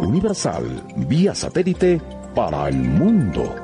Universal, vía satélite para el mundo.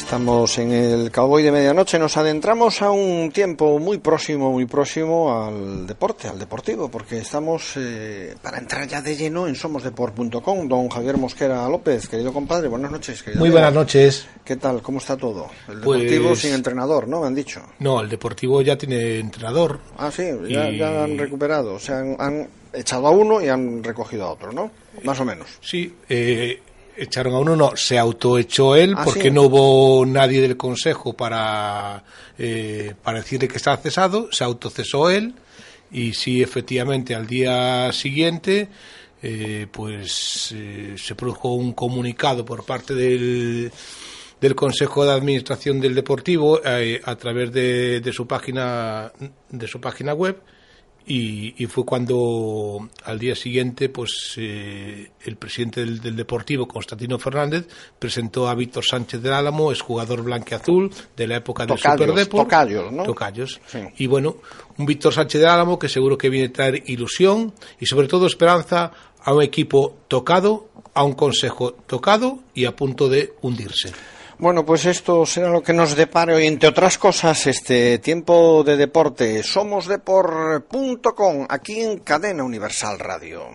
Estamos en el Cowboy de Medianoche, nos adentramos a un tiempo muy próximo, muy próximo al deporte, al deportivo, porque estamos eh, para entrar ya de lleno en somosdeport.com. Don Javier Mosquera López, querido compadre, buenas noches. Muy buenas noches. ¿Qué tal? ¿Cómo está todo? El pues deportivo sin entrenador, ¿no? Me han dicho. No, el deportivo ya tiene entrenador. Ah, sí, ya, han recuperado, o sea, han, han, echado a uno y han recogido a otro, ¿no? Más o menos. Sí, eh, echaron a uno, no, se autoechó él ah, porque no hubo nadie del consejo para, eh, para decirle que estaba cesado, se autocesó él y sí, efectivamente, al día siguiente, eh, pues eh, se produjo un comunicado por parte del, del Consejo de Administración del Deportivo a través de, de, su página de su página web y, fue cuando al día siguiente pues eh, el presidente del, Deportivo, Constantino Fernández, presentó a Víctor Sánchez del Álamo, es jugador blanqueazul de la época del Superdeport. Tocayos, ¿no? Tocayos. Y bueno, un Víctor Sánchez del Álamo que seguro que viene a traer ilusión y sobre todo esperanza a un equipo tocado, a un consejo tocado y a punto de hundirse. Bueno, pues esto será lo que nos depare hoy, entre otras cosas, este tiempo de deporte. Somosdepor.com, aquí en Cadena Universal Radio.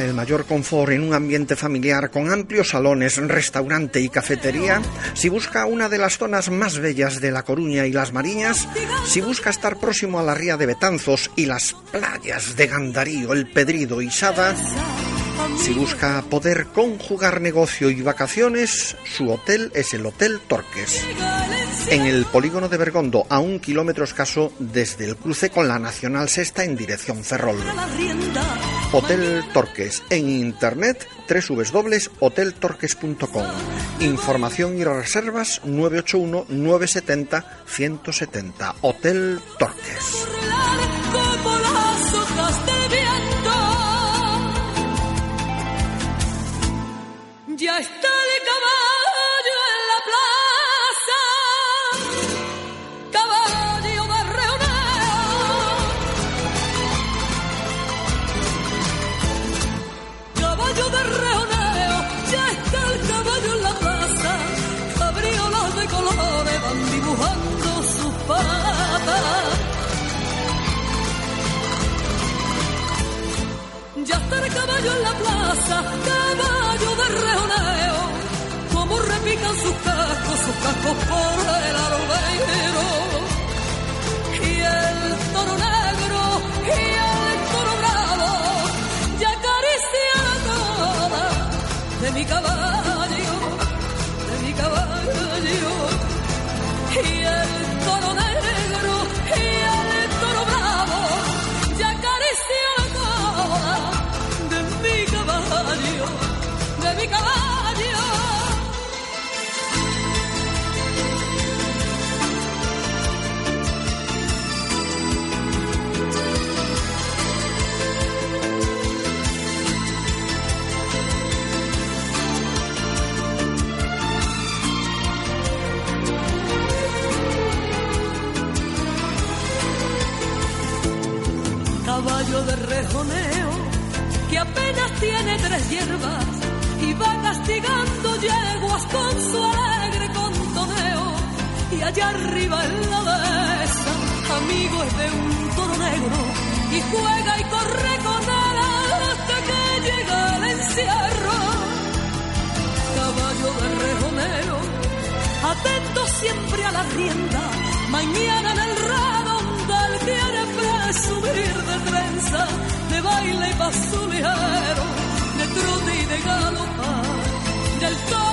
El mayor confort en un ambiente familiar con amplios salones, restaurante y cafetería, si busca una de las zonas más bellas de La Coruña y Las Mariñas, si busca estar próximo a la ría de Betanzos y las playas de Gandarío, El Pedrido y Sada, si busca poder conjugar negocio y vacaciones, su hotel es el Hotel Torques. En el polígono de Bergondo, a un kilómetro escaso desde el cruce con la Nacional Sexta en dirección Ferrol. Hotel Torques. En internet www.hoteltorques.com. Información y reservas 981 970 170. Hotel Torques. Ya está Ya está el caballo en la plaza, caballo de rejoneo, como repican sus cascos, tiene tres hierbas y va castigando yeguas con su alegre contoneo. Y allá arriba en la dehesa, amigo es de un toro negro y juega y corre con él hasta que llega el encierro. Caballo de rejonero, atento siempre a la rienda, mañana en el redondel quiere presumir de trenza de baile y paso ligero, de trote y de galopar. Del toro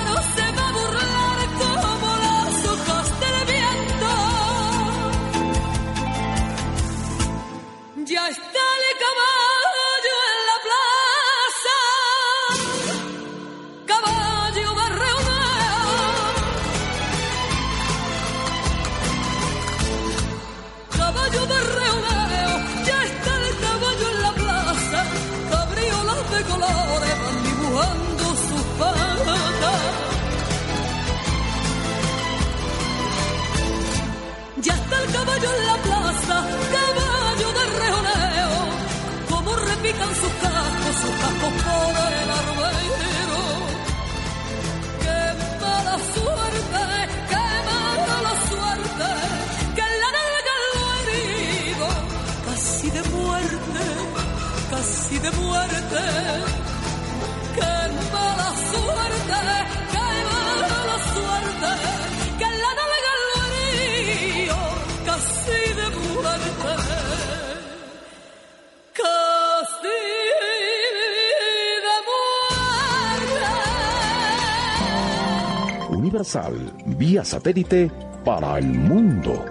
repican Vía satélite para el mundo.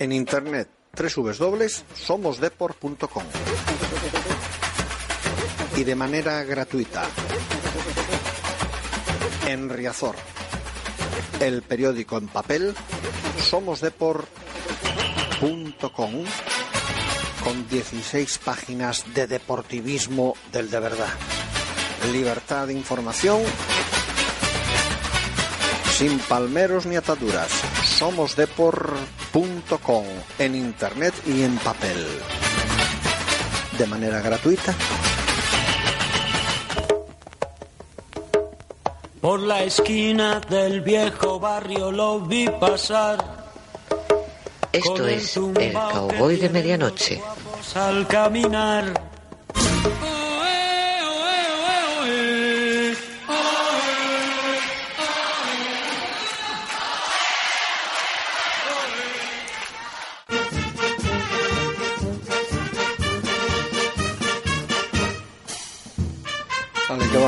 En internet www.somosdeport.com y de manera gratuita en Riazor, el periódico en papel somosdeport.com con 16 páginas de deportivismo del de verdad. Libertad de información sin palmeros ni ataduras. Somosdeport.com en internet y en papel. De manera gratuita. Por la esquina del viejo barrio lo vi pasar. Esto es El Cowboy de Medianoche. Al caminar.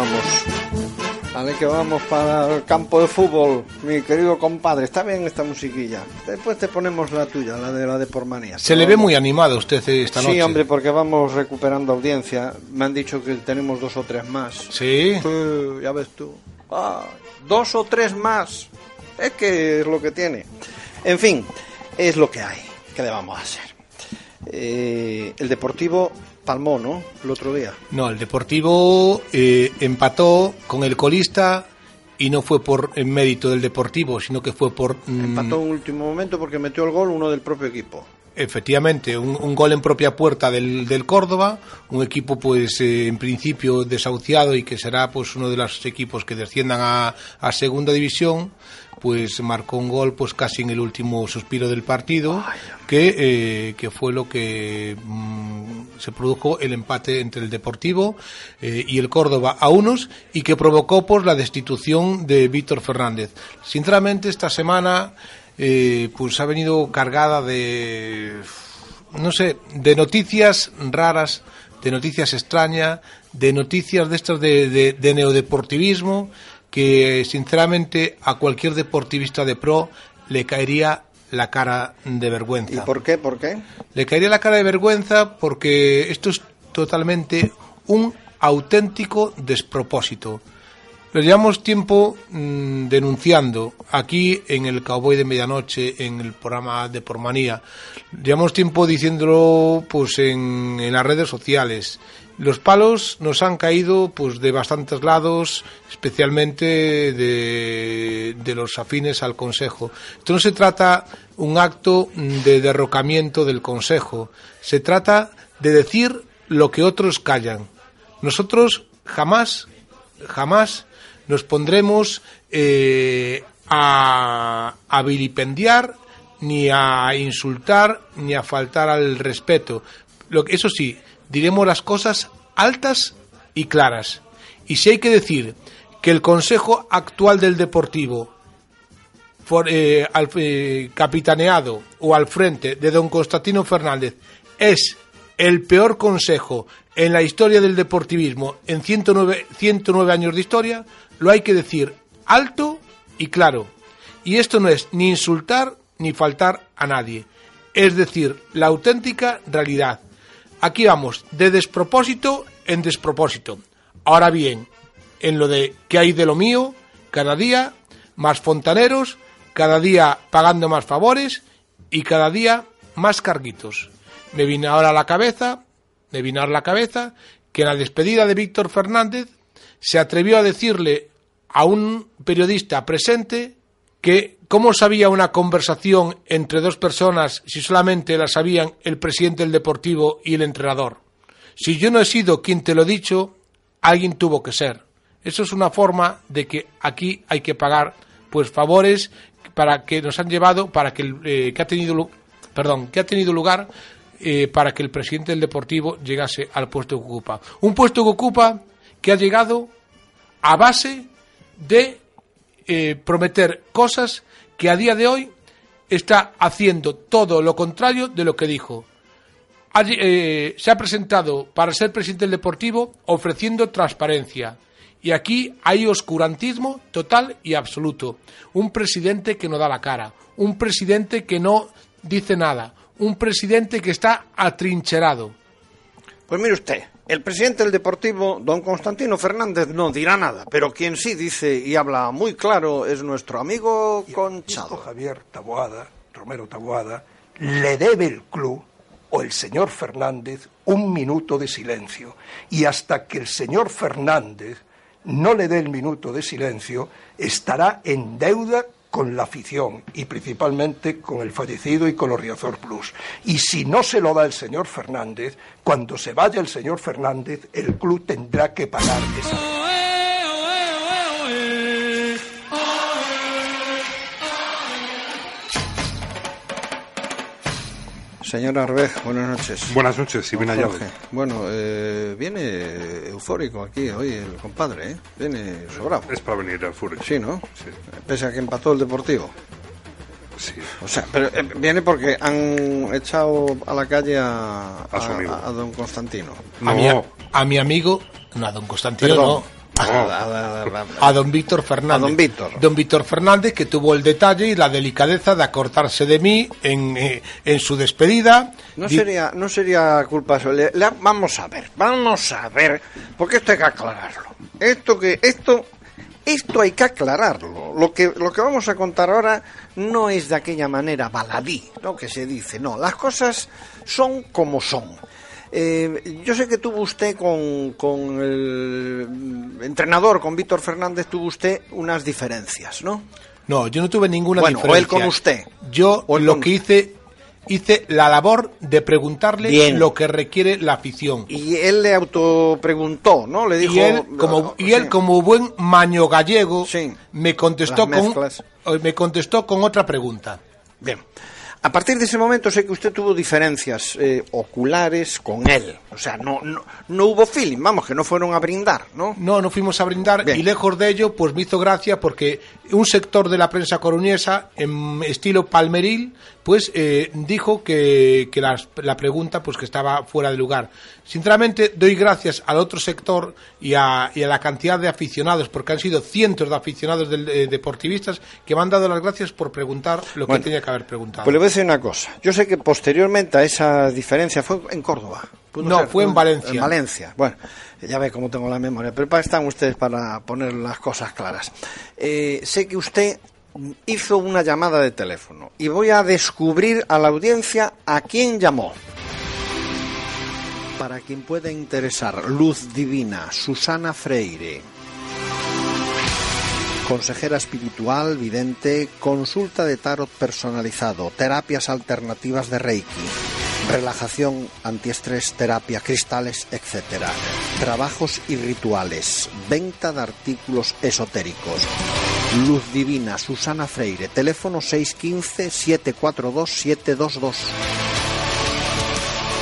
Vamos. Vale, que vamos para el campo de fútbol, mi querido compadre. Está bien esta musiquilla. Después te ponemos la tuya, la de la de por manía. Se le ve muy animado a usted esta noche. Sí, hombre, porque vamos recuperando audiencia. Me han dicho que tenemos dos o tres más. Sí. Sí, ya ves tú. Ah, dos o tres más. Es que es lo que tiene. En fin, es lo que hay. ¿Qué le vamos a hacer? Eh, el Deportivo palmó, ¿no? El otro día. No, el Deportivo eh, empató con el colista y no fue por el mérito del Deportivo, sino que fue por... mm, Empató en último momento porque metió el gol uno del propio equipo. Efectivamente, un, un gol en propia puerta del, del Córdoba, un equipo pues eh, en principio desahuciado y que será pues uno de los equipos que desciendan a, segunda división, pues marcó un gol pues casi en el último suspiro del partido, que, eh, que fue lo que mm, se produjo el empate entre el Deportivo eh, y el Córdoba a unos y que provocó pues la destitución de Víctor Fernández. Sinceramente esta semana eh, pues ha venido cargada de no sé, de noticias raras, de noticias extrañas, de noticias de estas de, de, de neodeportivismo que sinceramente a cualquier deportivista de pro le caería la cara de vergüenza. ¿Y por qué? ¿Por qué? Le caería la cara de vergüenza porque esto es totalmente un auténtico despropósito. Llevamos tiempo mm, denunciando aquí en el Cowboy de Medianoche, en el programa de Pormanía. Llevamos tiempo diciéndolo pues en, en las redes sociales. Los palos nos han caído pues de bastantes lados, especialmente de, de los afines al Consejo. Esto no se trata un acto de derrocamiento del Consejo, se trata de decir lo que otros callan. Nosotros jamás, jamás nos pondremos eh, a, vilipendiar, ni a insultar, ni a faltar al respeto. Lo eso sí, diremos las cosas altas y claras. Y si hay que decir que el Consejo actual del Deportivo, eh, al- eh, capitaneado o al frente de don Constantino Fernández, es el peor consejo en la historia del deportivismo, en 109, 109 años de historia, lo hay que decir alto y claro. Y esto no es ni insultar ni faltar a nadie. Es decir, la auténtica realidad. Aquí vamos, de despropósito en despropósito. Ahora bien, en lo de que hay de lo mío, cada día más fontaneros, cada día pagando más favores y cada día más carguitos. Me vine ahora a la cabeza, me vino a la cabeza que en la despedida de Víctor Fernández se atrevió a decirle a un periodista presente que cómo sabía una conversación entre dos personas si solamente la sabían el presidente del Deportivo y el entrenador. Si yo no he sido quien te lo he dicho, alguien tuvo que ser. Eso es una forma de que aquí hay que pagar pues favores para que nos han llevado para que, eh, que ha tenido perdón que ha tenido lugar eh, para que el presidente del Deportivo llegase al puesto que ocupa. Un puesto que ocupa que ha llegado a base de eh, prometer cosas que a día de hoy está haciendo todo lo contrario de lo que dijo. Eh, se ha presentado para ser presidente del Deportivo ofreciendo transparencia. Y aquí hay oscurantismo total y absoluto. Un presidente que no da la cara, un presidente que no dice nada, un presidente que está atrincherado. Pues mire usted, el presidente del Deportivo, don Constantino Fernández, no dirá nada, pero quien sí dice y habla muy claro es nuestro amigo Conchado. Javier Taboada, Romero Taboada, le debe el club o el señor Fernández un minuto de silencio. Y hasta que el señor Fernández no le dé el minuto de silencio, estará en deuda con la afición y principalmente con el fallecido y con los Riazor Plus. Y si no se lo da el señor Fernández, cuando se vaya el señor Fernández, el club tendrá que pagar esa. Señor Arbej, buenas noches. Buenas noches, si viene allá. Bueno, eh, viene eufórico aquí hoy el compadre, ¿eh? Viene sobrado. Es para venir eufórico. Sí, ¿no? Sí. Pese a que empató el Deportivo. Sí. O sea, pero eh, viene porque han echado a la calle a, don Constantino. A, mi, No. a mi amigo, no, a don Constantino, Perdón. no. A- don Víctor Fernández. A don Víctor. Don Víctor Fernández, que tuvo el detalle y la delicadeza de acortarse de mí en, eh, en su despedida. No Di- sería, no sería culpa suya. Vamos a ver, vamos a ver, porque esto hay que aclararlo. Esto que, esto, esto hay que aclararlo. Lo que, lo que vamos a contar ahora no es de aquella manera baladí, ¿no? Que se dice, no, las cosas son como son. Eh, yo sé que tuvo usted con, con el entrenador, con Víctor Fernández, tuvo usted unas diferencias, ¿no? No, yo no tuve ninguna Bueno, diferencia. él con usted. Yo O lo con que hice, hice la labor de preguntarle Bien. lo que requiere la afición. Y él le autopreguntó, ¿no? Le dijo... y él como y él Sí. como buen maño gallego Sí. me contestó con eh, me contestó con otra pregunta Bien. A partir de ese momento sé que usted tuvo diferencias eh, oculares con él. O sea, no, no, no hubo feeling, vamos, que no fueron a brindar, ¿no? no no fuimos a brindar Bien. y lejos de ello pues me hizo gracia porque un sector de la prensa coruñesa en estilo palmeril pues eh, dijo que, que las- la pregunta pues que estaba fuera de lugar sinceramente doy gracias al otro sector y a, y a la cantidad de aficionados porque han sido cientos de aficionados del- eh, deportivistas que me han dado las gracias por preguntar lo Bueno, que tenía que haber preguntado Pues le voy a decir una cosa. Yo sé que posteriormente a esa diferencia fue en Córdoba. ¿Pudo No, fue en Valencia. En Valencia. Bueno, ya ve cómo tengo la memoria. Pero para están ustedes para poner las cosas claras. Eh, sé que usted hizo una llamada de teléfono y voy a descubrir a la audiencia a quién llamó. Para quien pueda interesar, Luz Divina, Susana Freire. Consejera espiritual, vidente, consulta de tarot personalizado, terapias alternativas de Reiki, relajación, antiestrés, terapia, cristales, etc. Trabajos y rituales, venta de artículos esotéricos. Luz Divina, Susana Freire, teléfono 615-742-722.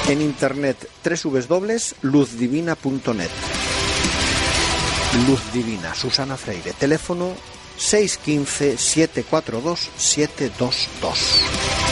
En internet www.luzdivina.net. Luz Divina, Susana Freire, teléfono 615-742-722.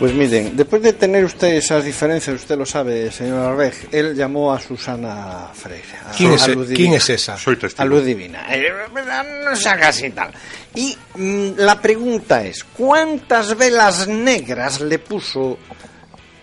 Pues miren, después de tener usted esas diferencias, usted lo sabe, señora Reg, él llamó a Susana Freire. a- ¿Quién es, a Luz quién es esa? Soy A luz divina. Eh, no se haga así tal. Y mm, la pregunta es, ¿cuántas velas negras le puso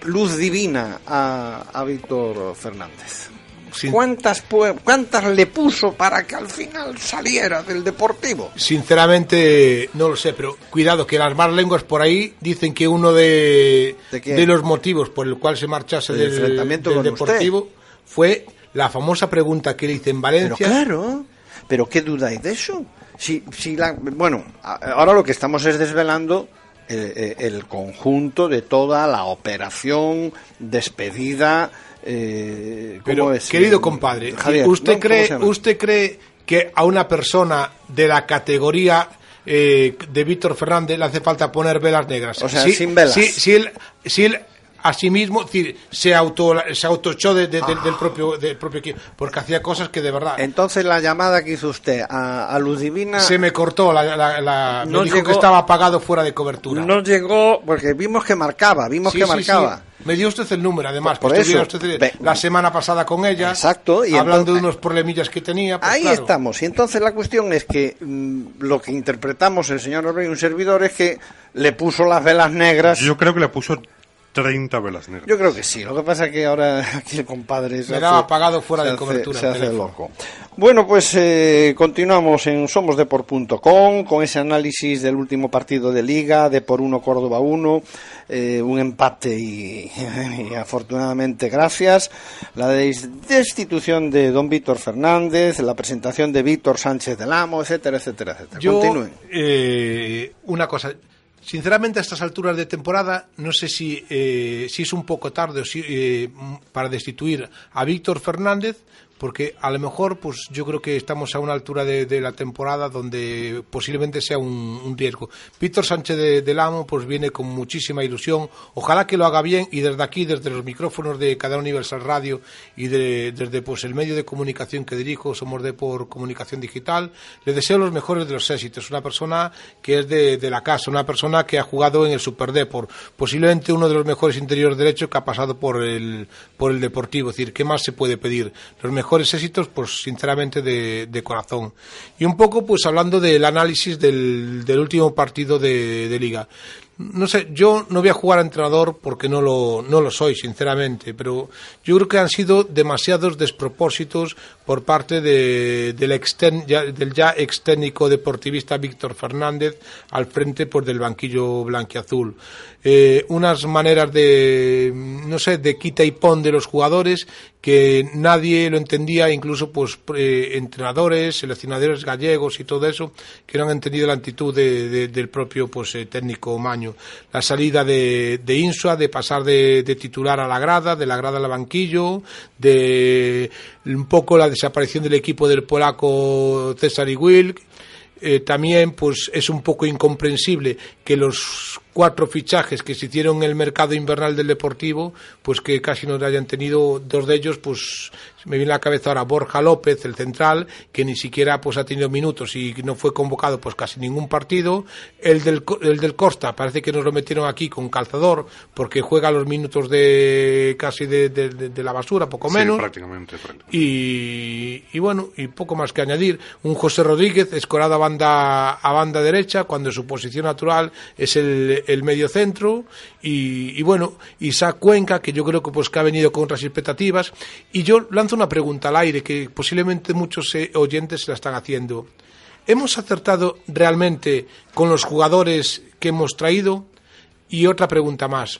luz divina a, a Víctor Fernández? Sin- ¿Cuántas, ¿Cuántas le puso para que al final saliera del Deportivo? Sinceramente, no lo sé, pero cuidado, que las más lenguas por ahí dicen que uno de, ¿De los motivos por el cual se marchase El del, enfrentamiento del Deportivo fue la famosa pregunta que le hice en Pero Valencia. claro, pero ¿qué duda hay de eso? Si, si la, bueno, ahora lo que estamos es desvelando eh, eh, el conjunto de toda la operación despedida. Eh, ¿cómo Pero, es? querido compadre, Javier, ¿usted, ¿no? ¿Cómo cree? ¿usted cree que a una persona de la categoría eh, de Víctor Fernández le hace falta poner velas negras? O sea, Si- sin velas. Si, si él, si él a sí mismo es decir, se auto se autochó de- de- de- del propio del propio equipo porque hacía cosas que de verdad Entonces la llamada que hizo usted a, a Luz Divina se me cortó la, la- la- me No dijo llegó- que estaba apagado fuera de cobertura no llegó porque vimos que marcaba, vimos Sí, que sí, marcaba. sí. Me dio usted el número, además, Por que estuviera eso. usted Ve- la semana pasada con ella, Exacto, y hablando de unos problemillas que tenía. pues Ahí claro. estamos. Y entonces la cuestión es que mm, lo que interpretamos el señor Rey, un servidor, es que le puso las velas negras. Yo creo que le puso 30 velas negras. Yo creo que sí. Lo que pasa es que ahora aquí el compadre se Me hace- apagado fuera se de hace- cobertura Se el hace teléfono. loco. Bueno, pues eh, continuamos en somosdeport.com con ese análisis del último partido de Liga, de por uno Córdoba 1, eh, un empate y, y afortunadamente gracias. La des- destitución de don Víctor Fernández, la presentación de Víctor Sánchez del Amo, etcétera, etcétera, etcétera. Yo, Continúen. eh, una cosa. Sinceramente, a estas alturas de temporada, no sé si, eh, es un poco tarde o si, eh, para destituir a Víctor Fernández, porque a lo mejor, pues yo creo que estamos a una altura de, la temporada donde posiblemente sea un, riesgo. Víctor Sánchez de- del Amo, pues viene con muchísima ilusión. Ojalá que lo haga bien y desde aquí, desde los micrófonos de Cadena Universal Radio y de- desde pues el medio de comunicación que dirijo, somos de por comunicación digital, le deseo los mejores de los éxitos. Una persona que es de, la casa, una persona que ha jugado en el Super Depor, posiblemente uno de los mejores interiores derechos que ha pasado por el, por el Deportivo. Es decir, ¿qué más se puede pedir? Los éxitos, pues sinceramente de, corazón. Y un poco, pues hablando del análisis del, último partido de Liga. No sé, yo no voy a jugar a entrenador porque no lo, no lo soy, sinceramente, pero yo creo que han sido demasiados despropósitos por parte de- del, exten- ya- del ya ex técnico deportivista Víctor Fernández al frente pues, del banquillo blanquiazul. Eh, unas maneras de, no sé, de quita y pon de los jugadores que nadie lo entendía, incluso pues eh, entrenadores, seleccionadores gallegos y todo eso, que no han entendido la actitud de- de- del propio pues eh, técnico Maño. La salida de, Insua, de pasar de, titular a la grada, de la grada al banquillo, de un poco la desaparición del equipo del polaco César y Wilk, eh, también pues es un poco incomprensible que los cuatro fichajes que se hicieron en el mercado invernal del Deportivo, pues que casi no hayan tenido dos de ellos, pues me viene a la cabeza ahora Borja López, el central, que ni siquiera pues ha tenido minutos y no fue convocado pues casi ningún partido. El del, el del Costa, parece que nos lo metieron aquí con calzador, porque juega los minutos de casi de, de- de- de la basura, poco Sí, menos. prácticamente, prácticamente. Y, y bueno, y poco más que añadir. Un José Rodríguez escorado a banda, a banda derecha, cuando su posición natural es el, el medio centro. Y, y bueno, Isaac Cuenca, que yo creo que pues que ha venido con otras expectativas. Y yo lanzo una pregunta al aire que posiblemente muchos eh, oyentes se la están haciendo. ¿Hemos acertado realmente con los jugadores que hemos traído? Y otra pregunta más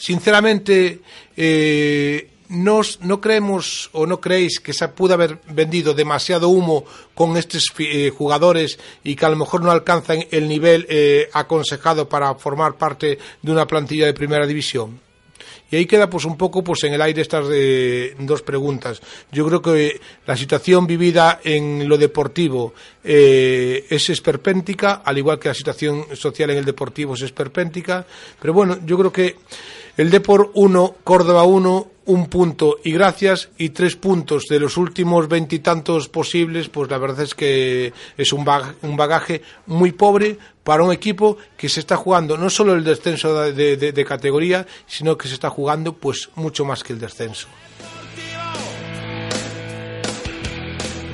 sinceramente, eh, no, os- no creemos o no creéis que se pudo haber vendido demasiado humo con estos eh, jugadores y que a lo mejor no alcanzan el nivel eh, aconsejado para formar parte de una plantilla de primera división. Y ahí queda pues un poco pues en el aire estas eh, dos preguntas. Yo creo que la situación vivida en lo deportivo eh, es esperpéntica, al igual que la situación social en el deportivo es esperpéntica. Pero bueno, yo creo que el Depor 1, Córdoba 1, un punto y gracias y tres puntos de los últimos veintitantos posibles, pues la verdad es que es un bagaje, un bagaje muy pobre para un equipo que se está jugando no solo el descenso de, categoría, sino que se está jugando pues mucho más que el descenso.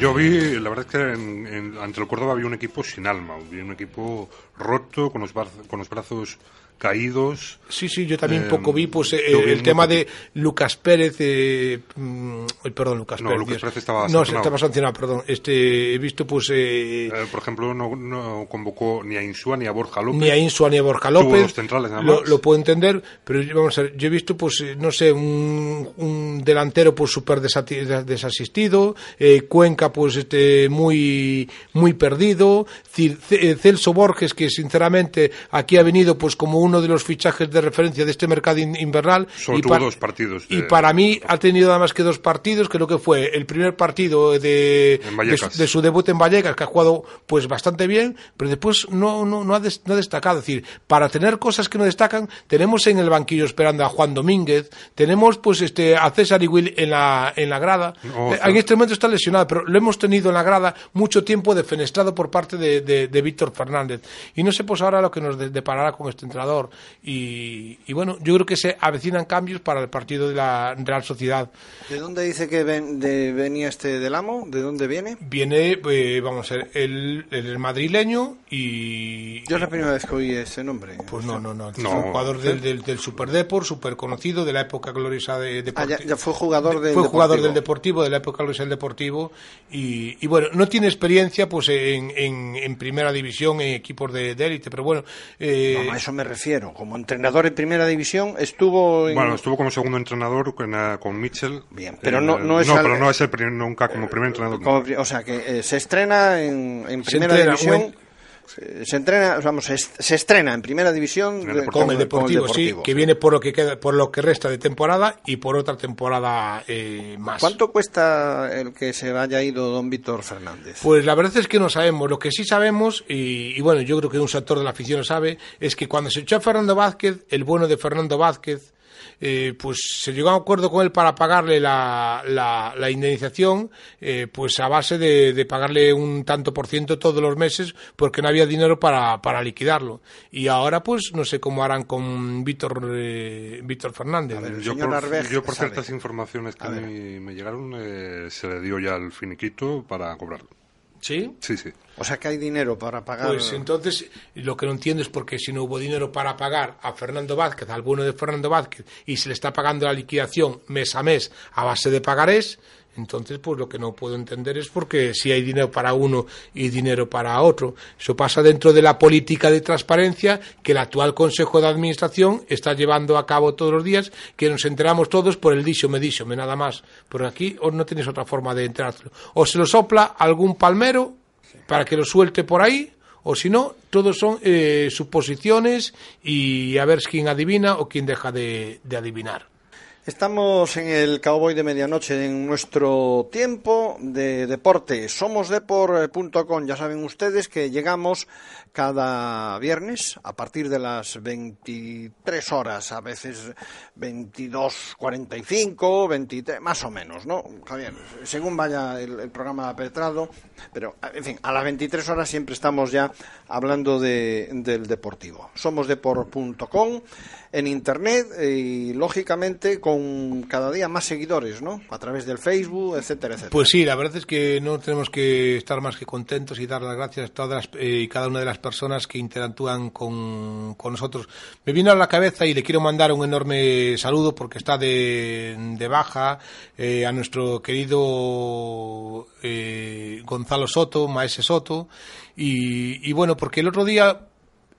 Yo vi, la verdad es que ante el Córdoba había un equipo sin alma, vi un equipo roto, con los, con los brazos caídos. Sí, sí, yo también Eh, poco vi pues eh, el tema de Lucas Pérez, eh, mm, perdón, Lucas No, Pérez. Lucas. Pérez estaba No, sancionado. estaba sancionado, perdón. Este, he visto pues eh, Eh, por ejemplo, no, no convocó ni a Insúa ni a Borja López. ni a Insua ni a Borja López. centrales nada lo, más. lo puedo entender, pero vamos a ver, yo he visto, pues, eh, no sé, un, un delantero pues súper desasistido, Cuenca pues este muy muy perdido, Celso Borges que sinceramente aquí ha venido pues como uno de los fichajes de referencia de este mercado in- invernal Solo y, tuvo dos partidos y para mí ha tenido nada más que dos partidos, creo que fue el primer partido de, de, su- de su debut en Vallecas, que ha jugado pues bastante bien, pero después no, no, no, ha, des- no ha destacado. Es decir, para tener cosas que no destacan, tenemos en el banquillo esperando a Juan Domínguez, tenemos pues este a César y Will en la, en la grada. No, Eh, en este momento está lesionado, pero lo hemos tenido en la grada mucho tiempo defenestrado por parte de, de- de Víctor Fernández. Y no sé pues ahora lo que nos de- deparará con este entrenador. Y, y bueno, yo creo que se avecinan cambios para el partido de la Real Sociedad. ¿De dónde dice que ven- de- venía este del amo? ¿De dónde viene? Viene, eh, vamos a ver, el, el madrileño y... Yo es la primera vez que oí ese nombre. Pues no, no, no. No. Fue un jugador del, del, del Super Depor, súper conocido, de la época gloriosa de, Ah, ya, ya fue jugador del fue jugador Deportivo. del Deportivo, de la época gloriosa del Deportivo. Y, y bueno, no tiene experiencia pues en, en, en primera división, en equipos de, de élite, pero bueno. eh, No, a eso me refiero. Como entrenador en primera división estuvo en... Bueno, estuvo como segundo entrenador con, eh, con Mitchell. Bien, pero Eh, no- no es al- pero no es el primer- nunca como primer entrenador. como o sea, que eh, se estrena en, en Se primera entrena, división. Se, entrena, vamos, se, est- se estrena en primera división el Deportivo. con el Deportivo, sí, que viene por lo que queda, por lo que resta de temporada y por otra temporada eh, más. ¿Cuánto cuesta el que se haya ido don Víctor Fernández? Pues la verdad es que no sabemos. Lo que sí sabemos, y, y bueno, yo creo que un sector de la afición lo sabe, es que cuando se echó a Fernando Vázquez, el bueno de Fernando Vázquez, eh, pues se llegó a un acuerdo con él para pagarle la, la, la indemnización, eh, pues a base de, de pagarle un tanto por ciento todos los meses, porque no había dinero para, para liquidarlo. Y ahora, pues no sé cómo harán con Víctor eh, Víctor Fernández. ver, Yo señor por, Arbej yo por sabe. ciertas informaciones que mí me llegaron, eh, se le dio ya el finiquito para cobrarlo. ¿Sí? Sí, sí. O sea, que hay dinero para pagar. Pues entonces lo que no entiendo es por qué si no hubo dinero para pagar a Fernando Vázquez, al bueno de Fernando Vázquez, y se le está pagando la liquidación mes a mes a base de pagarés, entonces pues lo que no puedo entender es porque si hay dinero para uno y dinero para otro. Eso pasa dentro de la política de transparencia que el actual Consejo de Administración está llevando a cabo todos los días, que nos enteramos todos por el dicho me nada más. Pero aquí o no tienes otra forma de enterártelo. O se lo sopla algún palmero para que lo suelte por ahí, o si no, todos son eh, suposiciones y a ver quién adivina o quién deja de, de adivinar. Estamos en el Cowboy de Medianoche en nuestro tiempo de deporte. Somosdepor.com. Ya saben ustedes que llegamos cada viernes a partir de las 23 horas, a veces 22.45, 23, más o menos, ¿no? Javier, según vaya el, programa petrado, pero en fin, a las 23 horas siempre estamos ya hablando de, del deportivo. Somosdepor.com en internet y lógicamente con cada día más seguidores, ¿no? A través del Facebook, etcétera, etcétera. Pues sí, la verdad es que no tenemos que estar más que contentos y dar las gracias a todas las, eh, y cada una de las personas que interactúan con, nosotros. Me vino a la cabeza y le quiero mandar un enorme saludo porque está de, de baja eh, a nuestro querido eh, Gonzalo Soto, Maese Soto, y, y bueno, porque el otro día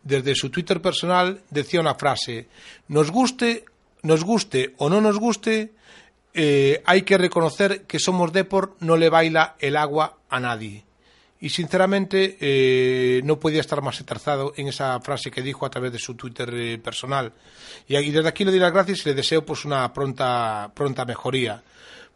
desde su Twitter personal decía una frase, nos guste, nos guste o no nos guste, eh, hay que reconocer que Somos Depor no le baila el agua a nadie. Y sinceramente eh, no podía estar más aterzado en esa frase que dijo a través de su Twitter eh, personal. Y, y desde aquí le doy las gracias y le deseo pues una pronta, pronta mejoría.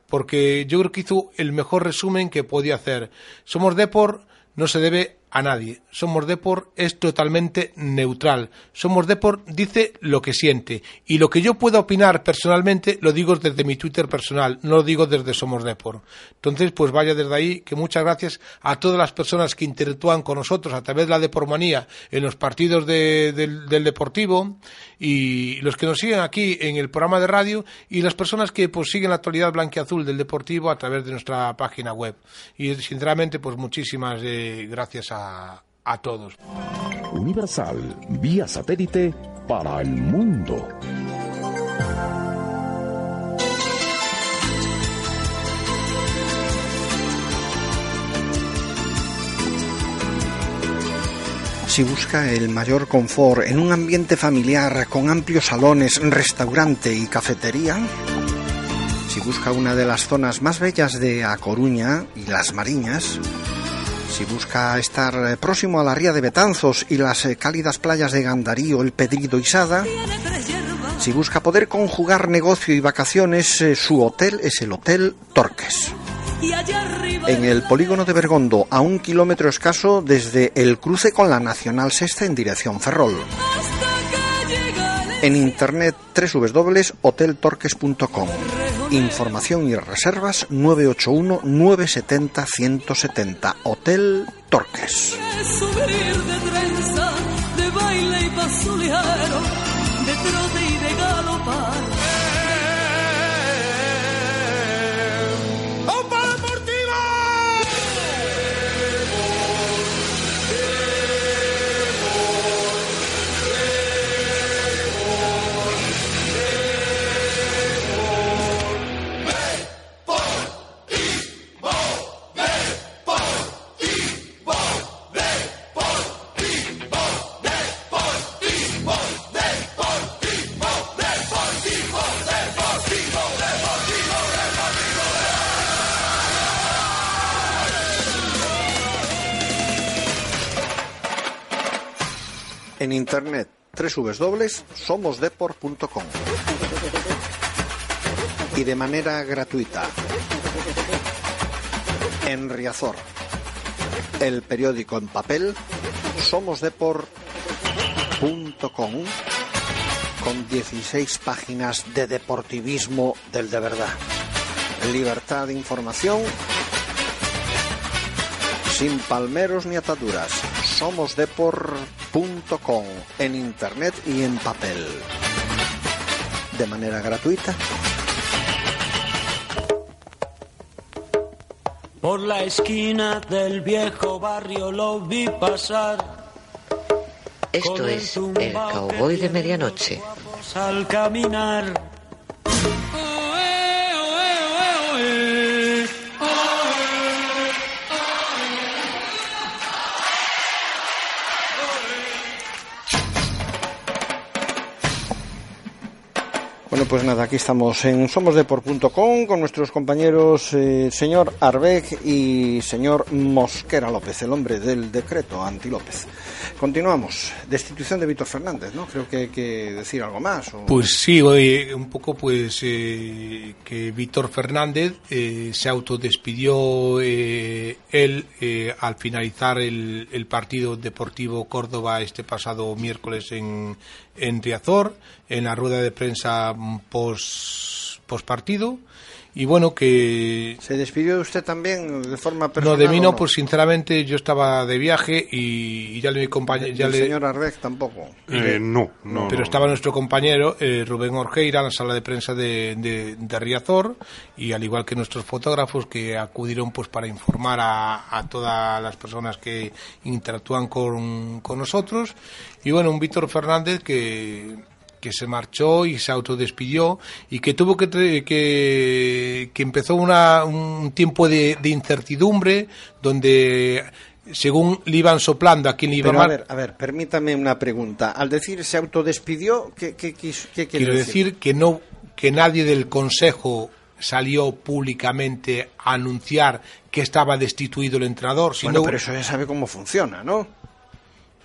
Porque yo creo que hizo el mejor resumen que podía hacer. Somos Depor no se debe a nadie. Somos Depor es totalmente neutral. Somos Depor dice lo que siente. Y lo que yo pueda opinar personalmente lo digo desde mi Twitter personal, no lo digo desde Somos Depor. Entonces, pues vaya desde ahí que muchas gracias a todas las personas que interactúan con nosotros a través de la Depormanía en los partidos del, Deportivo y los que nos siguen aquí en el programa de radio y las personas que pues siguen la actualidad blanquiazul del Deportivo a través de nuestra página web. Y sinceramente, pues muchísimas eh, gracias a a, todos. Universal, vía satélite para el mundo. Si busca el mayor confort en un ambiente familiar con amplios salones, restaurante y cafetería, si busca una de las zonas más bellas de A Coruña y Las Mariñas, si busca estar eh, próximo a la ría de Betanzos y las eh, cálidas playas de Gandarío, El Pedrido y Sada, si busca poder conjugar negocio y vacaciones, eh, su hotel es el Hotel Torques. En el polígono de Bergondo, a un kilómetro escaso desde el cruce con la Nacional Sexta en dirección Ferrol. En internet www.hoteltorques.com. Información y reservas 981 970 170. Hotel Torques. En internet www.somosdeport.com y de manera gratuita en Riazor, el periódico en papel somosdeport.com con 16 páginas de deportivismo del de verdad. Libertad de información sin palmeros ni ataduras. Somosdepor.com en internet y en papel. De manera gratuita. Por la esquina del viejo barrio lo vi pasar. Esto es el cowboy de medianoche. Al caminar pues nada, aquí estamos en somosdepor.com con nuestros compañeros eh, señor Arbeck y señor Mosquera López, el hombre del decreto anti López. Continuamos. Destitución de Víctor Fernández, ¿no? Creo que hay que decir algo más. Pues sí, un poco pues eh, que Víctor Fernández eh, se autodespidió él al finalizar el, el partido Deportivo Córdoba este pasado miércoles en, en Riazor, en la rueda de prensa post, post partido y bueno que se despidió de usted también de forma personal no de mí no, pues sinceramente yo estaba de viaje y, ya le compañero ya el señor Arbeck tampoco eh, no, no pero estaba nuestro compañero eh, Rubén Orgeira en la sala de prensa de, de, Riazor y al igual que nuestros fotógrafos que acudieron pues para informar a, a todas las personas que interactúan con, con nosotros. Y bueno un Víctor Fernández que que se marchó y se autodespidió y que tuvo que que, que empezó una, un tiempo de, incertidumbre donde según le iban soplando a quien le iba a ver, a ver, permítame una pregunta. Al decir se autodespidió, ¿qué, qué, qué, Quiero decir? que no que nadie del Consejo salió públicamente a anunciar que estaba destituido el entrenador. Sino... Bueno, pero eso ya sabe cómo funciona, ¿no?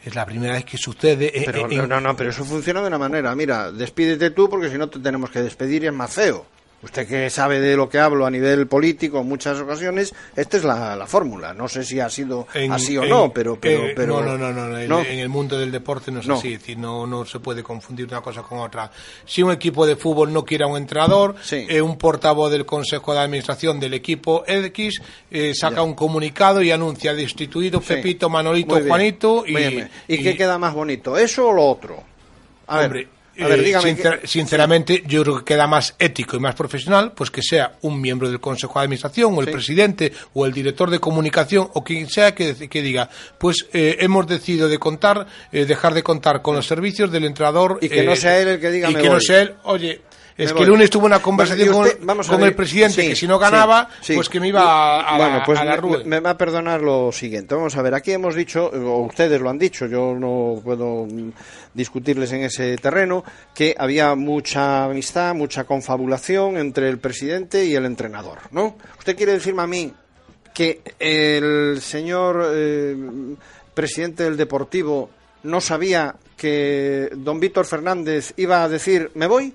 Es la primera vez que sucede. Pero, no, no, pero eso funciona de una manera. Mira, despídete tú porque si no te tenemos que despedir y es más feo. Usted que sabe de lo que hablo a nivel político en muchas ocasiones, esta es la, la fórmula. No sé si ha sido En- así o en- no, pero... pero, eh, pero no, no, no, no, en, ¿no? en el mundo del deporte no es No. así, es decir, no, no se puede confundir una cosa con otra. Si un equipo de fútbol no quiere a un entrenador, Sí. eh, un portavoz del Consejo de Administración del equipo X eh, saca Ya. un comunicado y anuncia destituido Sí. Pepito, Manolito. Juanito y. ¿Y, qué queda más bonito? ¿Eso o lo otro? A ver, a ver eh, dígame. sincer- sinceramente, yo creo que queda más ético y más profesional, pues que sea un miembro del Consejo de Administración, o el Sí. presidente, o el director de comunicación, o quien sea que, que diga, pues eh, hemos decidido de contar, eh, dejar de contar con los servicios del entrenador. Y que no sea él el que diga, Y "Me que no voy". sea él, oye. Es que el lunes tuve una conversación usted- con, vamos el presidente sí, que si no ganaba, sí. pues que me iba a, a bueno, pues a la me- me, va a perdonar lo siguiente. Vamos a ver, aquí hemos dicho, o ustedes lo han dicho, yo no puedo discutirles en ese terreno, que había mucha amistad, mucha confabulación entre el presidente y el entrenador, ¿no? ¿Usted quiere decirme a mí que el señor eh, presidente del Deportivo no sabía que don Víctor Fernández iba a decir, me voy?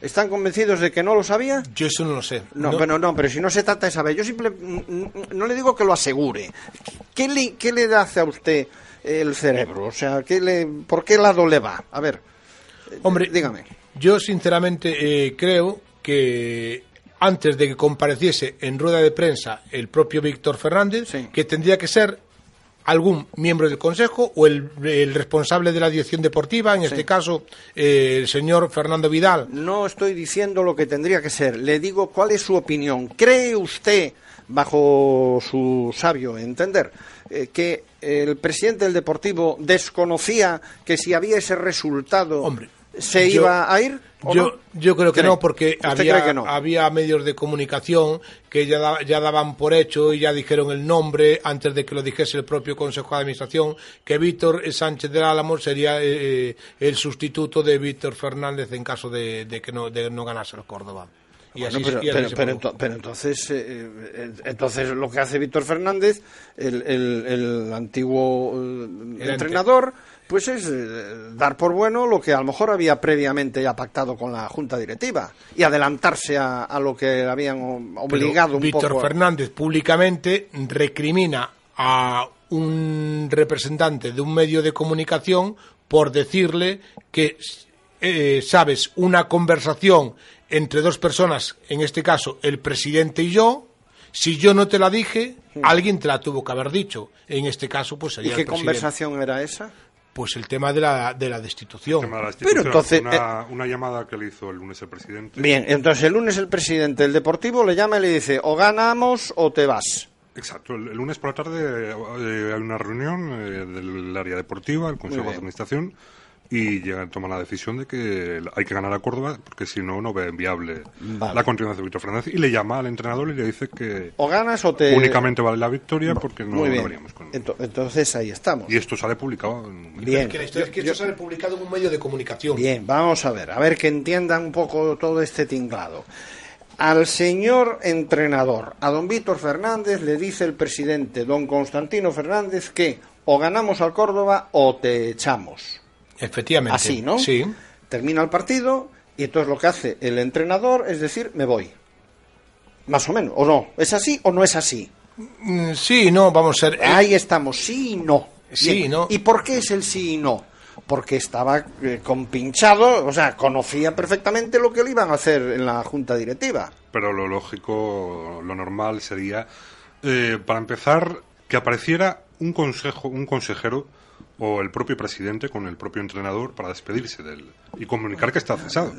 ¿Están convencidos de que no lo sabía? Yo eso no lo sé. No, bueno, no, pero si no se trata de saber, yo simple, mm, mm, no le digo que lo asegure. ¿Qué le, qué le hace a usted el cerebro? O sea, ¿qué le, ¿por qué lado le va? A ver, Hombre, dígame. Yo sinceramente eh, creo que antes de que compareciese en rueda de prensa el propio Víctor Fernández, Sí. que tendría que ser algún miembro del Consejo o el, el responsable de la dirección deportiva, en este caso eh, el señor Fernando Vidal. No estoy diciendo lo que tendría que ser, le digo cuál es su opinión. ¿Cree usted, bajo su sabio entender, eh, que el presidente del Deportivo desconocía que si había ese resultado Hombre, se yo- iba a ir? ¿o Yo, no? yo creo que ¿Cree? no, porque ¿Usted había, que no? había medios de comunicación que ya, ya daban por hecho y ya dijeron el nombre antes de que lo dijese el propio Consejo de Administración, que Víctor Sánchez del Álamo sería eh, eh, el sustituto de Víctor Fernández en caso de, de que no, de no ganase el Córdoba. Y Bueno, así- pero, pero- pero pero entonces, eh, eh, entonces lo que hace Víctor Fernández, el, el- el antiguo entrenador, pues es eh, dar por bueno lo que a lo mejor había previamente ya pactado con la Junta Directiva y adelantarse a, a lo que habían o- Pero obligado un Víctor poco. Fernández públicamente recrimina a un representante de un medio de comunicación por decirle que, eh, sabes, una conversación entre dos personas, en este caso el presidente y yo, si yo no te la dije, alguien te la tuvo que haber dicho. En este caso, pues ¿Y sería qué el presidente. conversación era esa? Pues el tema de la, de la destitución. tema de la Pero destitución, entonces, una, una llamada que le hizo el lunes el presidente. Bien, entonces el lunes el presidente del Deportivo le llama y le dice, o ganamos o te vas. Exacto, el, el lunes por la tarde eh, hay una reunión eh, del área deportiva, el Consejo de Administración, y llegan, toman la decisión de que hay que ganar a Córdoba, porque si no, no ve viable Vale. la continuación de Víctor Fernández. Y le llama al entrenador y le dice que O ganas o te... únicamente vale la victoria porque no, no bien. veríamos con... Ento- Entonces ahí estamos. Y esto sale publicado en... Bien. Que la historia es que esto sale publicado en un medio de comunicación. Bien, vamos a ver, a ver que entiendan un poco todo este tinglado. Al señor entrenador, a don Víctor Fernández, le dice el presidente, don Constantino Fernández, que o ganamos al Córdoba o te echamos. Efectivamente. Así, ¿no? Sí. Termina el partido y entonces lo que hace el entrenador es decir, me voy. Más o menos, o no. ¿Es así o no es así? Mm, Sí, no, vamos a ser. eh, Ahí estamos, sí y no. Sí, Bien. ¿no? ¿Y por qué es el sí y no? Porque estaba eh, compinchado, o sea, conocía perfectamente lo que le iban a hacer en la junta directiva. Pero lo lógico, lo normal sería, eh, para empezar, que apareciera un consejo, un consejero o el propio presidente con el propio entrenador para despedirse de él y comunicar que está cesado.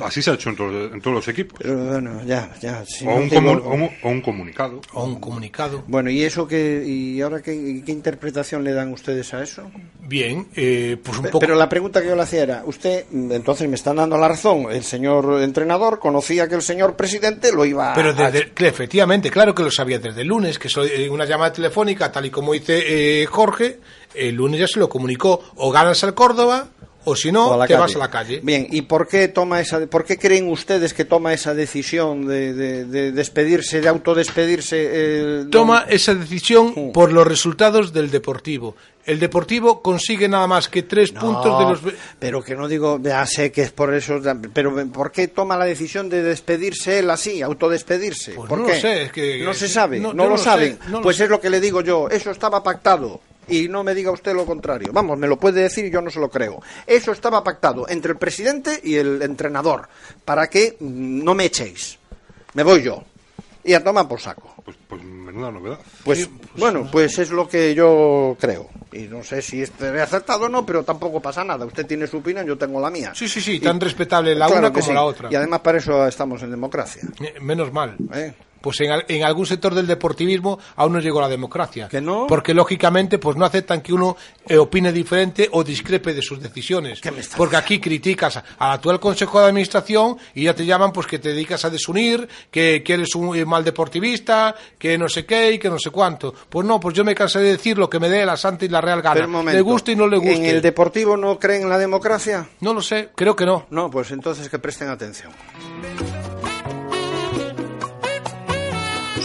Así se ha hecho en, to- en todos los equipos. Pero bueno, ya, ya. si o, no un digo- comu- o un- o un comunicado. o un comunicado. Bueno, ¿y eso qué, y ahora qué, qué interpretación le dan ustedes a eso? Bien, eh, pues un poco. Pero la pregunta que yo le hacía era, usted, mm, entonces me están dando la razón, el señor entrenador conocía que el señor presidente lo iba Pero a... desde, que efectivamente, claro que lo sabía desde el lunes, que so- eh, una llamada telefónica, tal y como dice eh, Jorge, el lunes ya se lo comunicó, o ganas al Córdoba o si no, te calle. vas a la calle. Bien, ¿y por qué toma esa, por qué creen ustedes que toma esa decisión de, de- de despedirse, de autodespedirse? don- Toma esa decisión por los resultados del Deportivo. El Deportivo consigue nada más que tres No, puntos de los... Pero que no digo, ya sé que es por eso, pero ¿por qué toma la decisión de despedirse él así, autodespedirse? Pues ¿Por no qué? lo sé, es que- no se sabe, no, lo sé, saben. lo pues sé. es lo que le digo yo, eso estaba pactado. Y no me diga usted lo contrario. Vamos, me lo puede decir y yo no se lo creo. Eso estaba pactado entre el presidente y el entrenador. Para que mm, no me echéis. Me voy yo. Y a tomar por saco. Pues, pues menuda novedad. Pues, bueno, pues es lo que yo creo. Y no sé si estaré acertado o no, pero tampoco pasa nada. Usted tiene su opinión, yo tengo la mía. Sí, sí, sí, Y- tan respetable la Claro una como sí. la otra. Y además para eso estamos en democracia. Eh, Menos mal. ¿eh? Pues en, en algún sector del deportivismo aún no llegó la democracia. ¿Que no? Porque lógicamente pues no aceptan que uno eh, opine diferente o discrepe de sus decisiones. ¿Qué me estás Porque aquí criticas al actual Consejo de Administración y ya te llaman pues que te dedicas a desunir, que, que eres un eh, mal deportivista, que no sé qué y que no sé cuánto. Pues no, pues yo me cansé de decir lo que me dé la Santa y la Real Gana. Momento, le guste y no le guste. ¿En el deportivo no creen en la democracia? No lo sé, creo que no. No, pues entonces que presten atención.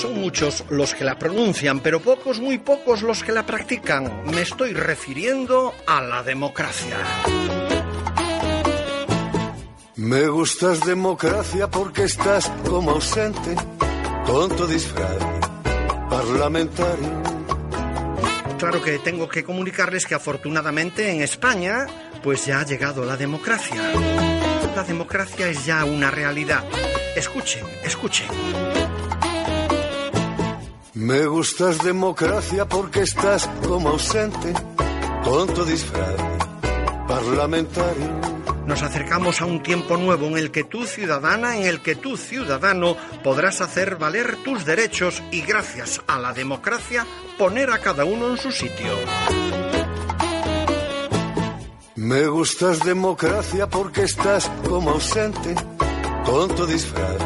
Son muchos los que la pronuncian, pero pocos, muy pocos los que la practican. Me estoy refiriendo a la democracia. Me gustas democracia porque estás como ausente, con tu disfraz parlamentario. Claro que tengo que comunicarles que afortunadamente en España pues ya ha llegado la democracia. La democracia es ya una realidad. Escuchen, escuchen. Me gustas democracia porque estás como ausente, con tu disfraz parlamentario. Nos acercamos a un tiempo nuevo en el que tú, ciudadana, en el que tú, ciudadano, podrás hacer valer tus derechos y gracias a la democracia poner a cada uno en su sitio. Me gustas democracia porque estás como ausente, con tu disfraz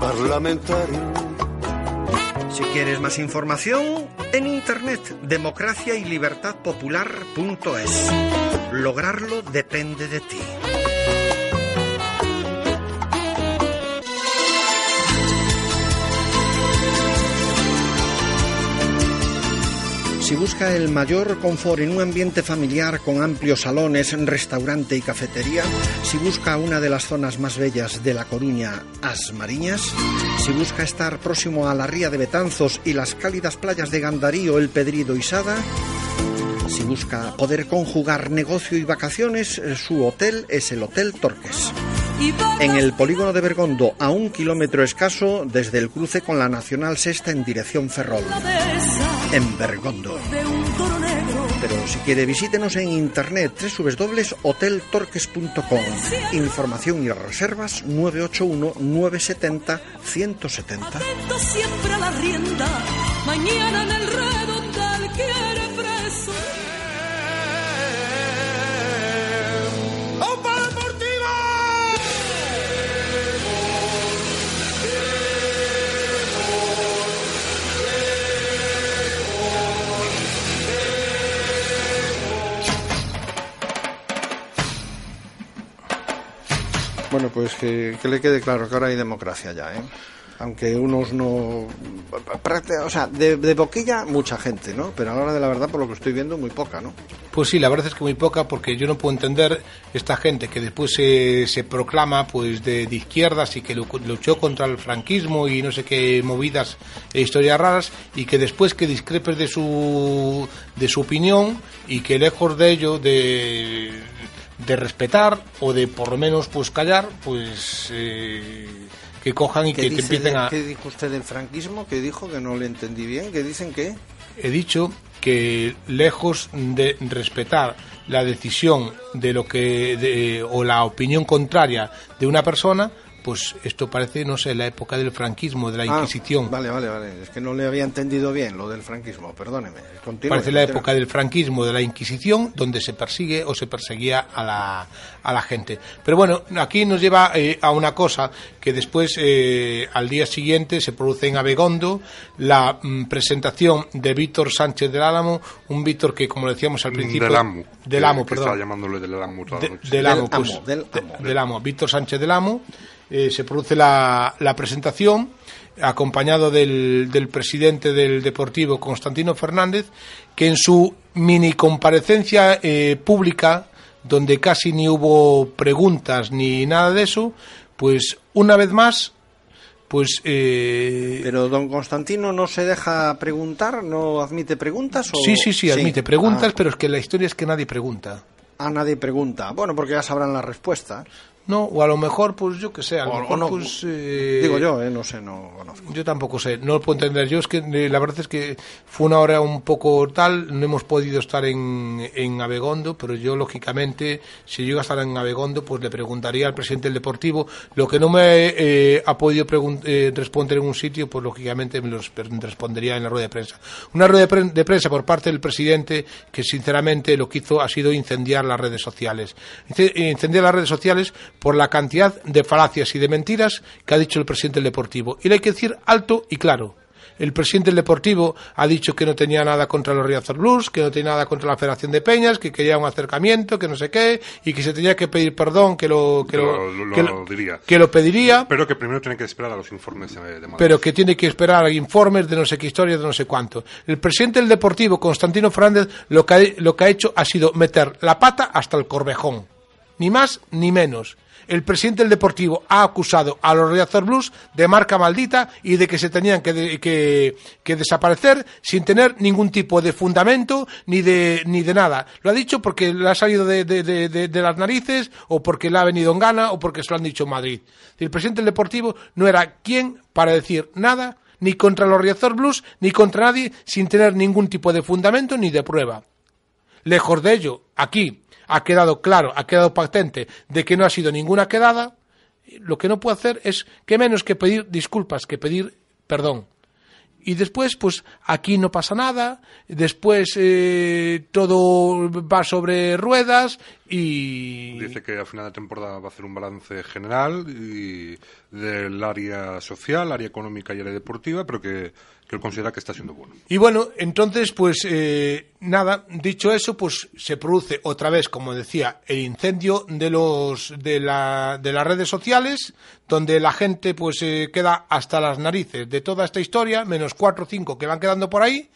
parlamentario. Si quieres más información, en internet democracia y libertad popular.es. Lograrlo depende de ti. Si busca el mayor confort en un ambiente familiar con amplios salones, restaurante y cafetería, si busca una de las zonas más bellas de La Coruña, As Mariñas, si busca estar próximo a la ría de Betanzos y las cálidas playas de Gandarío, El Pedrido y Sada, si busca poder conjugar negocio y vacaciones, eh, su hotel es el Hotel Torques. En el polígono de Bergondo, a un kilómetro escaso desde el cruce con la Nacional Sexta en dirección Ferrol, en Bergondo. Pero si quiere, visítenos en internet www.hoteltorques.com. Información y reservas 981-970-170. Atento siempre a la rienda. Mañana en el redondel quiere preso. Bueno, pues que, le quede claro que ahora hay democracia ya, ¿eh? Aunque unos no... O sea, de, boquilla mucha gente, ¿no? Pero a la hora de la verdad, por lo que estoy viendo, muy poca, ¿no? Pues sí, la verdad es que muy poca, porque yo no puedo entender esta gente que después se, proclama pues de, izquierdas y que lu- luchó contra el franquismo y no sé qué movidas e historias raras, y que después que discrepes de su, de su opinión y que lejos de ello, de, de respetar o de por lo menos pues callar, pues eh, que cojan y ¿Qué que te empiecen de- a... ¿Qué dijo usted del franquismo? ¿Qué dijo? Que no le entendí bien. ¿Qué dicen qué? he dicho que lejos de respetar la decisión de lo que de- o la opinión contraria de una persona pues esto parece, no sé, la época del franquismo, de la Ah, Inquisición. vale, vale, vale. Es que no le había entendido bien lo del franquismo, perdóneme. Continúe, Parece la continúe. época del franquismo, de la Inquisición, donde se persigue o se perseguía a la, a la gente. Pero bueno, aquí nos lleva eh, a una cosa que después, eh, al día siguiente, se produce en Abegondo la mm, presentación de Víctor Sánchez del Álamo, un Víctor que, como decíamos al principio... Del amo. Del que- amo, que perdón. Está llamándole del amo toda la De- noche. del amo, pues, amo, del de- amo. del amo, Víctor Sánchez del amo, eh, se produce la, la presentación acompañado del, del presidente del Deportivo, Constantino Fernández, que en su mini comparecencia eh, pública, donde casi ni hubo preguntas ni nada de eso, pues una vez más, pues eh, Pero don Constantino no se deja preguntar, no admite preguntas o sí, sí, sí, admite preguntas, Ah, pero es que la historia es que nadie pregunta. a nadie pregunta. Bueno, porque ya sabrán la respuesta. No, o a lo mejor, pues yo que sé, a lo O- o mejor, no, pues... eh, Digo yo, eh, no sé, no conozco. Yo tampoco sé, no lo puedo entender. Yo es que eh, la verdad es que fue una hora un poco tal, no hemos podido estar en, en Abegondo, pero yo lógicamente, si yo iba a estar en Abegondo, pues le preguntaría al presidente del Deportivo. Lo que no me eh, ha podido responder en un sitio, pues lógicamente me lo respondería en la rueda de prensa. Una rueda de, pre- de prensa por parte del presidente que sinceramente lo que hizo ha sido incendiar las redes sociales. Ince- Incendiar las redes sociales por la cantidad de falacias y de mentiras que ha dicho el presidente del Deportivo. Y le hay que decir alto y claro. El presidente del Deportivo ha dicho que no tenía nada contra los Riazor Blues, que no tenía nada contra la Federación de Peñas, que quería un acercamiento, que no sé qué, y que se tenía que pedir perdón, que lo, que Lo- lo, lo- que lo diría. que lo pediría, Pero que primero tiene que esperar a los informes de, de Madrid. pero que tiene que esperar a informes de no sé qué historia, de no sé cuánto. El presidente del Deportivo, Constantino Fernández, lo que ha, lo que ha hecho ha sido meter la pata hasta el corvejón. Ni más ni menos. El presidente del Deportivo ha acusado a los Riazor Blues de marca maldita y de que se tenían que, de- que- que desaparecer sin tener ningún tipo de fundamento ni de, ni de nada. Lo ha dicho porque le ha salido de- de las narices o porque le ha venido en gana o porque se lo han dicho en Madrid. El presidente del Deportivo no era quien para decir nada ni contra los Riazor Blues ni contra nadie sin tener ningún tipo de fundamento ni de prueba. Lejos de ello, aquí ha quedado claro, ha quedado patente de que no ha sido ninguna quedada. Lo que no puede hacer es que menos que pedir disculpas, que pedir perdón. Y después, pues aquí no pasa nada, después eh, todo va sobre ruedas y... Dice que a final de temporada va a hacer un balance general y del área social, área económica y área deportiva, pero que, que él considera que está siendo bueno. Y bueno, entonces, pues eh, nada, dicho eso, pues se produce otra vez, como decía, el incendio de los de, la, de las redes sociales, donde la gente pues eh, queda hasta las narices de toda esta historia, menos cuatro o cinco que van quedando por ahí.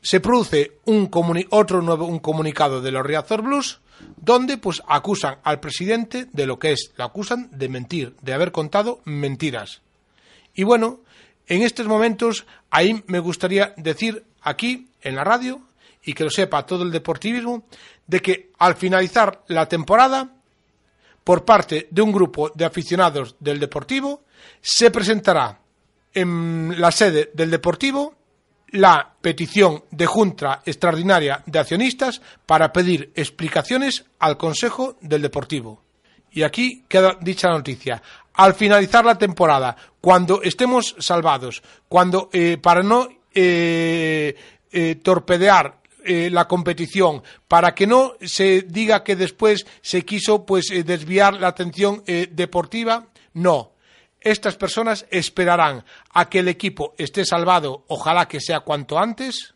Se produce un otro nuevo un comunicado de los Riazor Blues, donde pues acusan al presidente de lo que es, lo acusan de mentir, de haber contado mentiras. Y bueno, en estos momentos, ahí me gustaría decir aquí, en la radio, y que lo sepa todo el deportivismo, de que al finalizar la temporada, por parte de un grupo de aficionados del Deportivo, se presentará en la sede del Deportivo la petición de Junta Extraordinaria de Accionistas para pedir explicaciones al Consejo del Deportivo. Y aquí queda dicha noticia. Al finalizar la temporada, cuando estemos salvados, cuando eh, para no eh, eh, torpedear eh, la competición, para que no se diga que después se quiso pues desviar la atención deportiva, no. Estas personas esperarán a que el equipo esté salvado, ojalá que sea cuanto antes,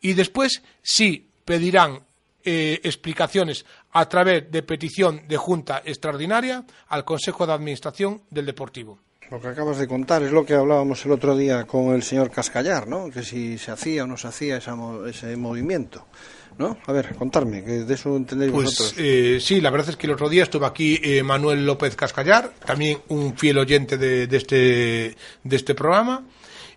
y después sí pedirán eh, explicaciones a través de petición de Junta Extraordinaria al Consejo de Administración del Deportivo. Lo que acabas de contar es lo que hablábamos el otro día con el señor Cascallar, ¿no? Que si se hacía o no se hacía ese movimiento, ¿no? A ver, contarme, que de eso entendéis Pues vosotros. eh, sí, la verdad es que el otro día estuvo aquí eh, Manuel López Cascallar, también un fiel oyente de, de este, de este programa.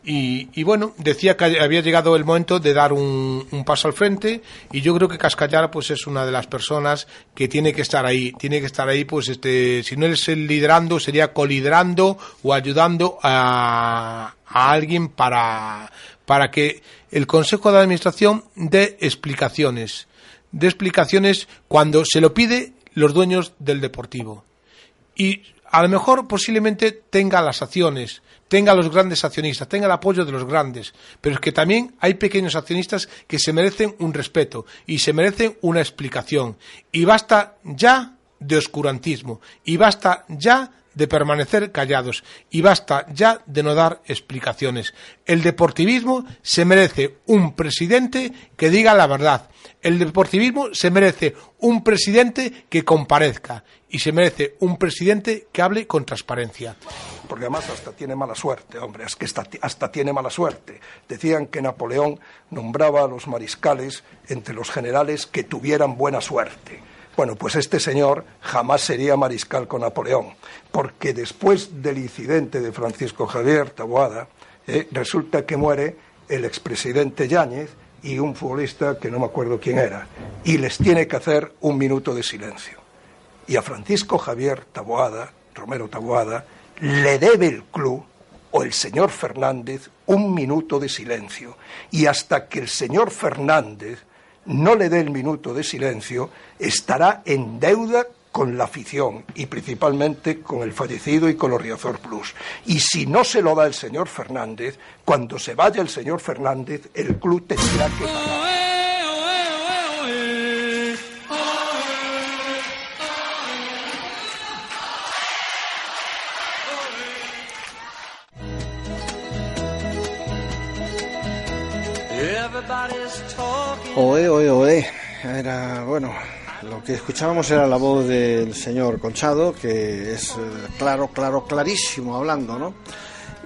Y, y bueno, decía que había llegado el momento de dar un, un paso al frente y yo creo que Cascallar pues es una de las personas que tiene que estar ahí, tiene que estar ahí pues este, si no es el liderando sería coliderando o ayudando a, a alguien para, para que el Consejo de Administración dé explicaciones, dé explicaciones cuando se lo pide los dueños del Deportivo. Y a lo mejor posiblemente tenga las acciones, tenga los grandes accionistas, tenga el apoyo de los grandes, pero es que también hay pequeños accionistas que se merecen un respeto y se merecen una explicación. Y basta ya de oscurantismo, y basta ya de permanecer callados y basta ya de no dar explicaciones. El deportivismo se merece un presidente que diga la verdad. El deportivismo se merece un presidente que comparezca y se merece un presidente que hable con transparencia. Porque además hasta tiene mala suerte, hombre, es que hasta tiene mala suerte. Decían que Napoleón nombraba a los mariscales entre los generales que tuvieran buena suerte. Bueno, pues este señor jamás sería mariscal con Napoleón, porque después del incidente de Francisco Javier Taboada, eh, resulta que muere el expresidente Yáñez y un futbolista que no me acuerdo quién era, y les tiene que hacer un minuto de silencio. Y a Francisco Javier Taboada, Romero Taboada, le debe el club o el señor Fernández un minuto de silencio. Y hasta que el señor Fernández no le dé el minuto de silencio, estará en deuda con la afición y principalmente con el fallecido y con los Riazor Plus. Y si no se lo da el señor Fernández, cuando se vaya el señor Fernández, el club tendrá que pagar. Oe, oe, oe. Era, bueno, lo que escuchábamos era la voz del señor Conchado, que es eh, claro, claro, clarísimo hablando, ¿no?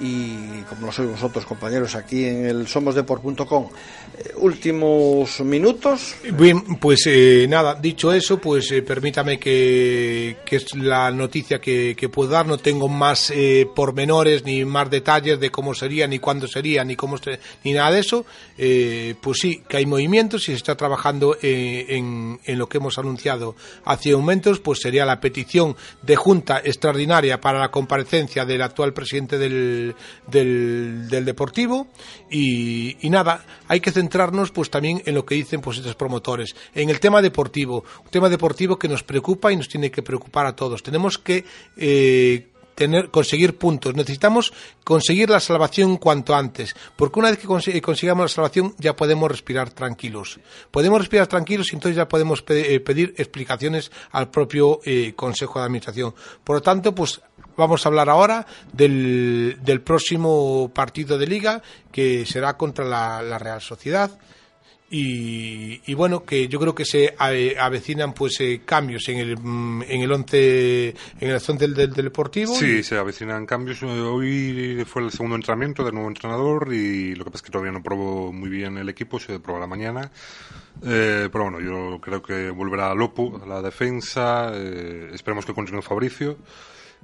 Y como lo sois vosotros compañeros aquí en el somosdeport.com eh, últimos minutos. Bien pues eh, nada dicho eso pues eh, permítame que, que, es la noticia que, que, puedo dar. No tengo más pormenores ni más detalles de cómo sería ni cuándo sería ni cómo ni nada de eso. Pues sí que hay movimientos y se está trabajando en, en lo que hemos anunciado hace momentos pues sería la petición de junta extraordinaria para la comparecencia del actual presidente del del, Deportivo y, nada, hay que centrarnos pues también en lo que dicen pues estos promotores, en el tema deportivo, un tema deportivo que nos preocupa y nos tiene que preocupar a todos. Tenemos que eh, tener, conseguir puntos. Necesitamos conseguir la salvación cuanto antes, porque una vez que consigamos la salvación ya podemos respirar tranquilos. Podemos respirar tranquilos y entonces ya podemos eh, pedir explicaciones al propio eh, Consejo de Administración. Por lo tanto, pues Vamos a hablar ahora del, del próximo partido de liga que será contra la, Real Sociedad. Y, bueno que yo creo que se avecinan pues eh, cambios en el mm, en el once en el once del, deportivo sí se avecinan cambios. Hoy fue el segundo entrenamiento del nuevo entrenador y lo que pasa es que todavía no probó muy bien el equipo se probará mañana. Eh, pero bueno yo creo que volverá a Lopo a la defensa. Eh, esperemos que continúe Fabricio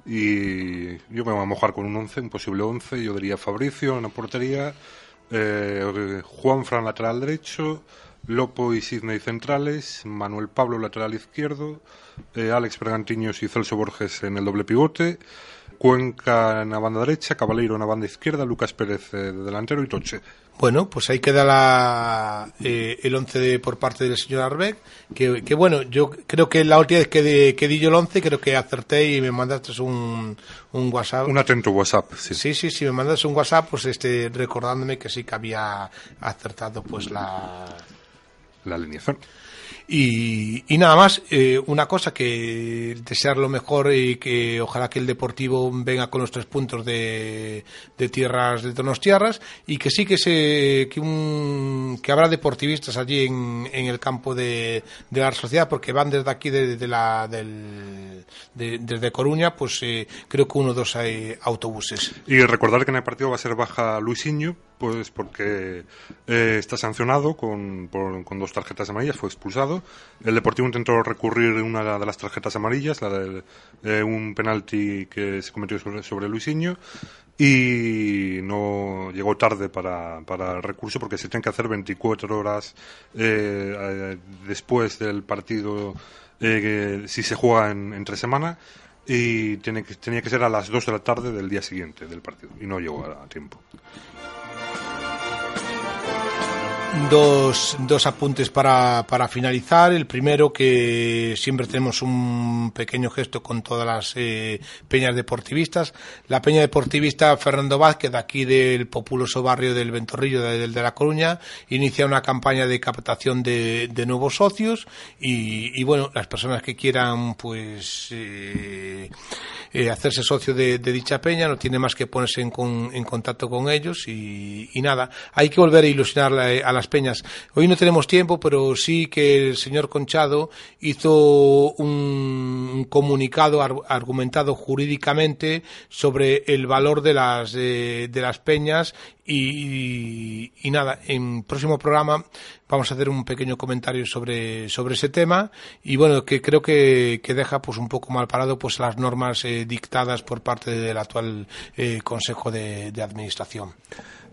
y yo me voy a mojar con un 11, un posible 11. Yo diría Fabricio en la portería, eh, Juan Fran lateral derecho, Lopo y Sidney centrales, Manuel Pablo lateral izquierdo, eh, Alex Bergantiños y Celso Borges en el doble pivote, Cuenca en la banda derecha, Cabaleiro en la banda izquierda, Lucas Pérez eh, de delantero y Toche. Bueno, pues ahí queda la, eh, el 11 por parte del señor Arbeck, que, que, bueno, yo creo que la última vez que, que di yo el 11 creo que acerté y me mandaste un, un WhatsApp. Un atento WhatsApp, sí. Sí, sí, sí, me mandaste un WhatsApp pues este recordándome que sí que había acertado pues la... La alineación. Y, nada más, eh, una cosa que desear lo mejor y que ojalá que el Deportivo venga con los tres puntos de, de tierras de tierras y que sí que se que, un, que habrá deportivistas allí en, en el campo de, de la sociedad porque van desde aquí de, la del, desde Coruña pues eh, creo que uno o dos hay autobuses. Y recordar que en el partido va a ser baja Luisinho pues porque eh, está sancionado con, con dos tarjetas amarillas, fue expulsado. El Deportivo intentó recurrir una de las tarjetas amarillas, la de un penalti que se cometió sobre, sobre Luisinho, y no llegó tarde para, para el recurso porque se tiene que hacer 24 horas eh, después del partido eh, si se juega en, entre semana y tiene que, tenía que ser a las 2 de la tarde del día siguiente del partido y no llegó a tiempo. Dos, dos apuntes para, para, finalizar. El primero, que siempre tenemos un pequeño gesto con todas las eh, peñas deportivistas. La peña deportivista Fernando Vázquez, aquí del populoso barrio del Ventorrillo de, de, La Coruña, inicia una campaña de captación de, de nuevos socios y, y, bueno, las personas que quieran, pues, eh, eh, hacerse socio de, de, dicha peña, no tiene más que ponerse en, con, en contacto con ellos y, y, nada, hay que volver a ilusionar a las peñas. Hoy no tenemos tiempo, pero sí que el señor Conchado hizo un comunicado ar argumentado jurídicamente sobre el valor de las, de, de las peñas y, y, nada, en próximo programa vamos a hacer un pequeño comentario sobre, sobre ese tema y bueno, que creo que, que deja pues un poco mal parado pues las normas eh, dictadas por parte del actual eh, Consejo de, Administración.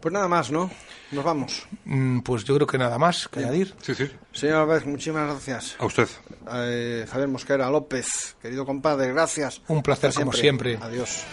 Pues nada más, ¿no? Nos vamos. Mm, pues yo creo que nada más que añadir. Sí, sí. Señor Alves, muchísimas gracias. A usted. Eh, Javier Mosquera López, querido compadre, gracias. Un placer como siempre. Adiós.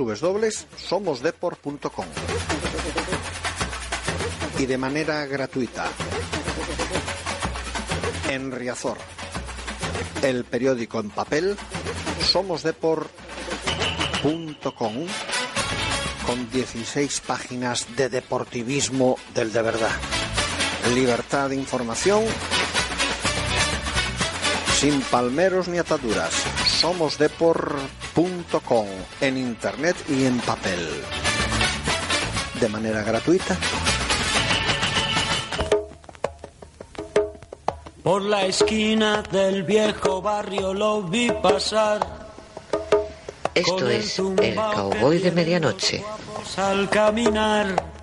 www.somosdeport.com y de manera gratuita en Riazor, el periódico en papel somosdeport.com con 16 páginas de deportivismo del de verdad. Libertad de información sin palmeros ni ataduras. Somosdeport.com en internet y en papel. De manera gratuita. Por la esquina del viejo barrio lo vi pasar. Esto es el cowboy de medianoche. Al caminar